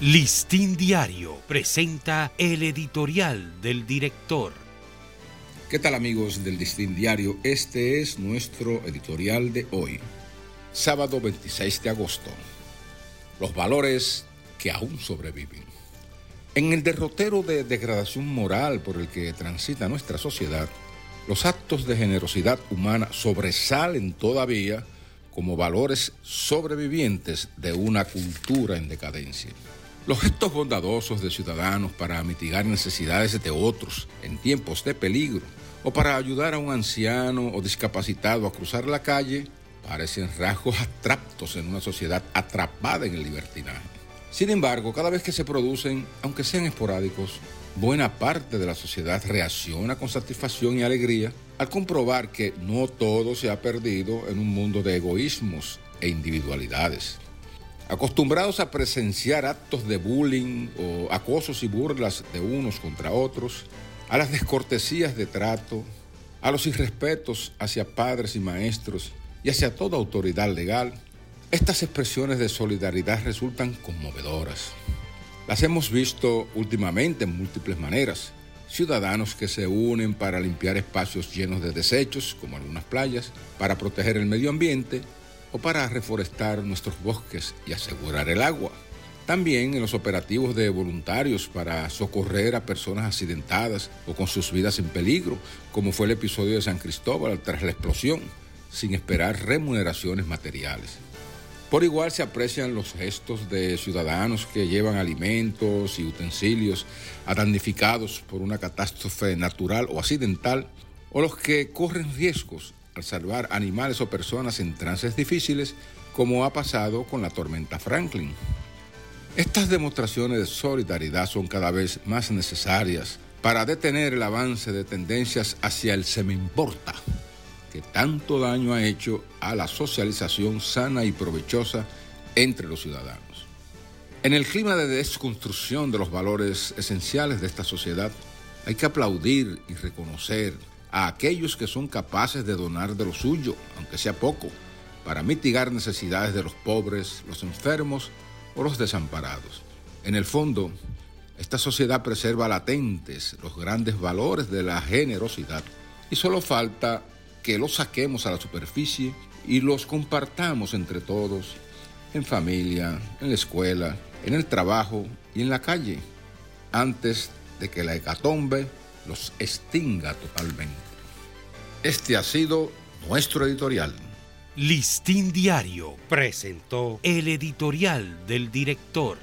Listín Diario presenta el editorial del director. ¿Qué tal amigos del Listín Diario? Este es nuestro editorial de hoy, sábado 26 de agosto. Los valores que aún sobreviven. En el derrotero de degradación moral por el que transita nuestra sociedad, los actos de generosidad humana sobresalen todavía como valores sobrevivientes de una cultura en decadencia. Los gestos bondadosos de ciudadanos para mitigar necesidades de otros en tiempos de peligro o para ayudar a un anciano o discapacitado a cruzar la calle parecen rasgos abstractos en una sociedad atrapada en el libertinaje. Sin embargo, cada vez que se producen, aunque sean esporádicos, buena parte de la sociedad reacciona con satisfacción y alegría al comprobar que no todo se ha perdido en un mundo de egoísmos e individualidades. Acostumbrados a presenciar actos de bullying o acosos y burlas de unos contra otros, a las descortesías de trato, a los irrespetos hacia padres y maestros y hacia toda autoridad legal, estas expresiones de solidaridad resultan conmovedoras. Las hemos visto últimamente en múltiples maneras. Ciudadanos que se unen para limpiar espacios llenos de desechos, como algunas playas, para proteger el medio ambiente o para reforestar nuestros bosques y asegurar el agua. También en los operativos de voluntarios para socorrer a personas accidentadas o con sus vidas en peligro, como fue el episodio de San Cristóbal tras la explosión, sin esperar remuneraciones materiales. Por igual se aprecian los gestos de ciudadanos que llevan alimentos y utensilios a damnificados por una catástrofe natural o accidental, o los que corren riesgos al salvar animales o personas en trances difíciles, como ha pasado con la tormenta Franklin. Estas demostraciones de solidaridad son cada vez más necesarias para detener el avance de tendencias hacia el se me importa, que tanto daño ha hecho a la socialización sana y provechosa entre los ciudadanos. En el clima de desconstrucción de los valores esenciales de esta sociedad, hay que aplaudir y reconocer a aquellos que son capaces de donar de lo suyo, aunque sea poco, para mitigar necesidades de los pobres, los enfermos o los desamparados. En el fondo, esta sociedad preserva latentes los grandes valores de la generosidad y solo falta que los saquemos a la superficie y los compartamos entre todos, en familia, en la escuela, en el trabajo y en la calle, antes de que la hecatombe los extinga totalmente. Este ha sido nuestro editorial. Listín Diario presentó el editorial del director.